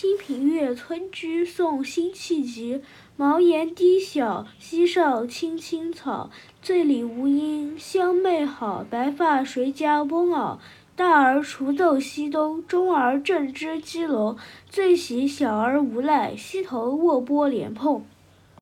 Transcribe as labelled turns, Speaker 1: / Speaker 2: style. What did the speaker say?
Speaker 1: 清平乐村居宋辛弃疾茅檐低小溪上青青草。醉里吴音相媚好白发谁家翁媪大儿锄豆溪东中儿正织鸡笼。最喜小儿无赖溪头卧剥莲蓬。